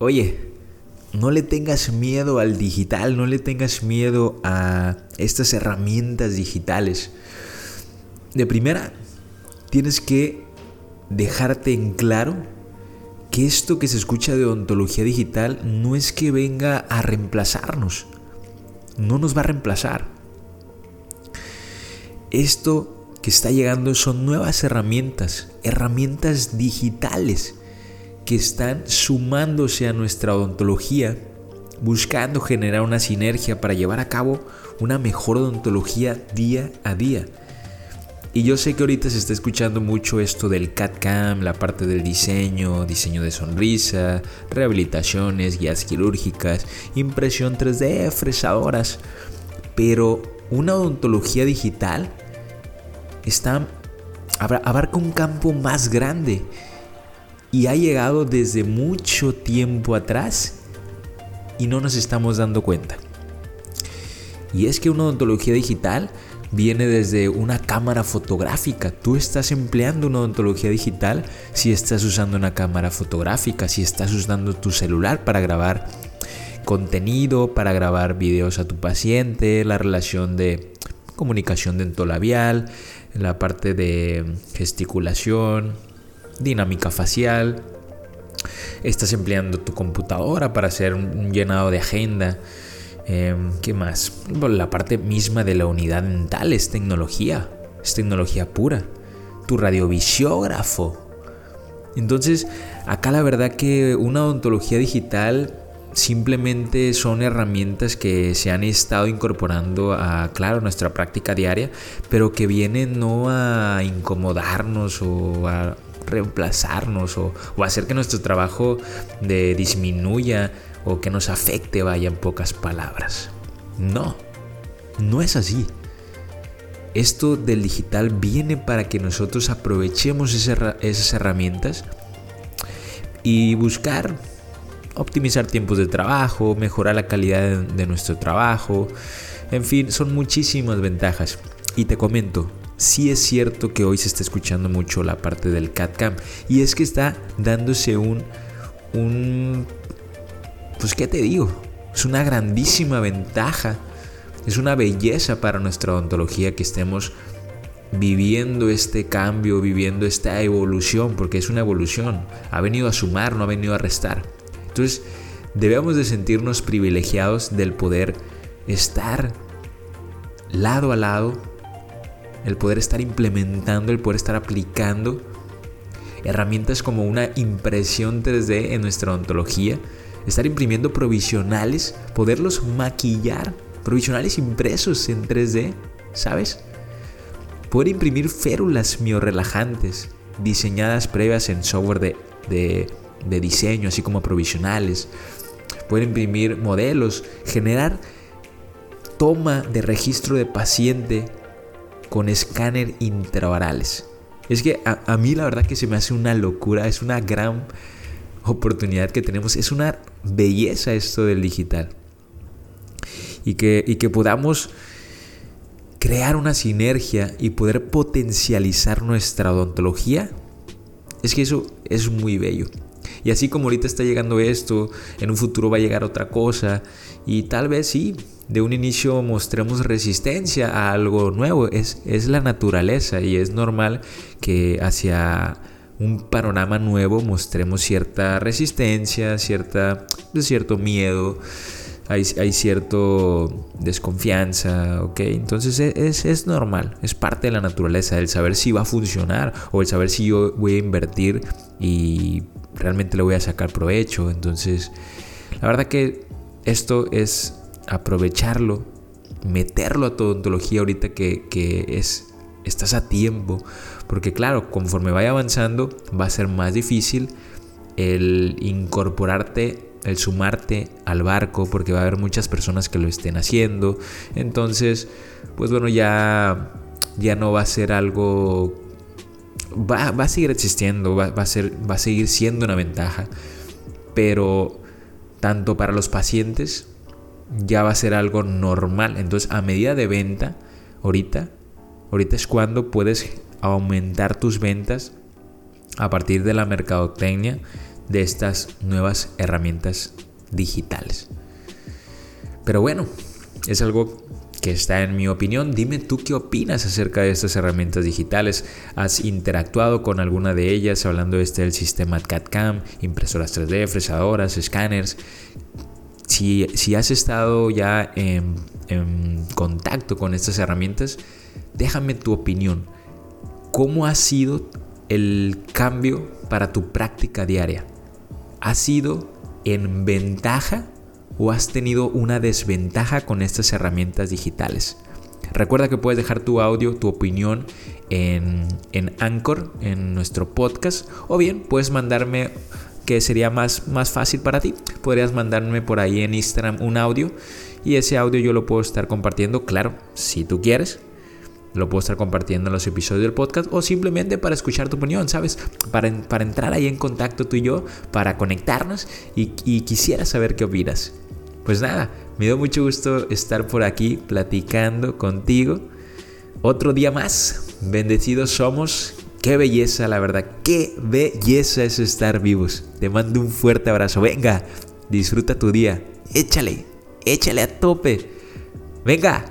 Oye, no le tengas miedo al digital, no le tengas miedo a estas herramientas digitales. De primera, tienes que dejarte en claro que esto que se escucha de odontología digital no es que venga a reemplazarnos. No nos va a reemplazar. Esto que está llegando son nuevas herramientas, herramientas digitales que están sumándose a nuestra odontología, buscando generar una sinergia para llevar a cabo una mejor odontología día a día. Y yo sé que ahorita se está escuchando mucho esto del CAD-CAM, la parte del diseño, diseño de sonrisa, rehabilitaciones, guías quirúrgicas, impresión 3D, fresadoras. Pero una odontología digital está, abarca un campo más grande y ha llegado desde mucho tiempo atrás y no nos estamos dando cuenta. Y es que una odontología digital viene desde una cámara fotográfica. Tú estás empleando una odontología digital si estás usando una cámara fotográfica, si estás usando tu celular para grabar contenido, para grabar videos a tu paciente, la relación de comunicación dentolabial, la parte de gesticulación, dinámica facial. Estás empleando tu computadora para hacer un llenado de agenda. Em, ¿Qué más? La parte misma de la unidad dental es tecnología. Es tecnología pura. Tu radiovisiógrafo. Entonces, acá la verdad que una odontología digital simplemente son herramientas que se han estado incorporando a, claro, nuestra práctica diaria, pero que vienen no a incomodarnos o a reemplazarnos o, hacer que nuestro trabajo de disminuya o que nos afecte, vaya en pocas palabras. No, no es así. Esto del digital viene para que nosotros aprovechemos esas herramientas y buscar optimizar tiempos de trabajo, mejorar la calidad de nuestro trabajo. En fin, son muchísimas ventajas. Y te comento, sí es cierto que hoy se está escuchando mucho la parte del CAD-CAM y es que está dándose un, un, pues qué te digo, es una grandísima ventaja, es una belleza para nuestra odontología que estemos viviendo este cambio, viviendo esta evolución, porque es una evolución, ha venido a sumar, no ha venido a restar. Entonces, debemos de sentirnos privilegiados del poder estar lado a lado el poder estar implementando, el poder estar aplicando herramientas como una impresión 3D en nuestra odontología, estar imprimiendo provisionales, poderlos maquillar, provisionales impresos en 3D, ¿sabes? Poder imprimir férulas miorelajantes diseñadas previas en software de, de, de diseño, así como provisionales. Poder imprimir modelos, generar toma de registro de paciente con escáner intraorales. Es que a, mí la verdad que se me hace una locura, es una gran oportunidad que tenemos, es una belleza esto del digital. Y que, y que podamos crear una sinergia y poder potencializar nuestra odontología, es que eso es muy bello. Y así como ahorita está llegando esto, en un futuro va a llegar otra cosa. Y tal vez sí, de un inicio mostremos resistencia a algo nuevo. Es, es la naturaleza y es normal que hacia un panorama nuevo mostremos cierta resistencia, cierta, cierto miedo. Hay, hay cierto desconfianza, ¿ok? Entonces e, es, es, normal, es parte de la naturaleza el saber si va a funcionar o el saber si yo voy a invertir y realmente le voy a sacar provecho. Entonces, la verdad que esto es aprovecharlo, meterlo a tu odontología ahorita que, es, estás a tiempo. Porque claro, conforme vaya avanzando va a ser más difícil el incorporarte, el sumarte al barco, porque va a haber muchas personas que lo estén haciendo. Entonces, pues bueno, ya, ya no va a ser algo... Va, a seguir existiendo, va, a ser, va a seguir siendo una ventaja. Pero tanto para los pacientes ya va a ser algo normal. Entonces, a medida de venta, ahorita, ahorita es cuando puedes aumentar tus ventas a partir de la mercadotecnia de estas nuevas herramientas digitales. Pero bueno, es algo está en mi opinión. Dime tú qué opinas acerca de estas herramientas digitales. ¿Has interactuado con alguna de ellas hablando este del sistema CAD-CAM, impresoras 3D, fresadoras, escáneres? Si, si, has estado ya en, en contacto con estas herramientas, déjame tu opinión. ¿Cómo ha sido el cambio para tu práctica diaria? ¿Ha sido en ventaja o has tenido una desventaja con estas herramientas digitales. Recuerda que puedes dejar tu audio, tu opinión en, en Anchor, en nuestro podcast, o bien puedes mandarme, que sería más, más fácil para ti, podrías mandarme por ahí en Instagram un audio y ese audio yo lo puedo estar compartiendo, claro, si tú quieres, lo puedo estar compartiendo en los episodios del podcast o simplemente para escuchar tu opinión, ¿sabes? Para, entrar ahí en contacto tú y yo, para conectarnos y quisiera saber qué opinas. Pues nada, me dio mucho gusto estar por aquí platicando contigo. Otro día más, bendecidos somos. Qué belleza, la verdad, qué belleza es estar vivos. Te mando un fuerte abrazo. Venga, disfruta tu día. Échale, échale a tope. Venga,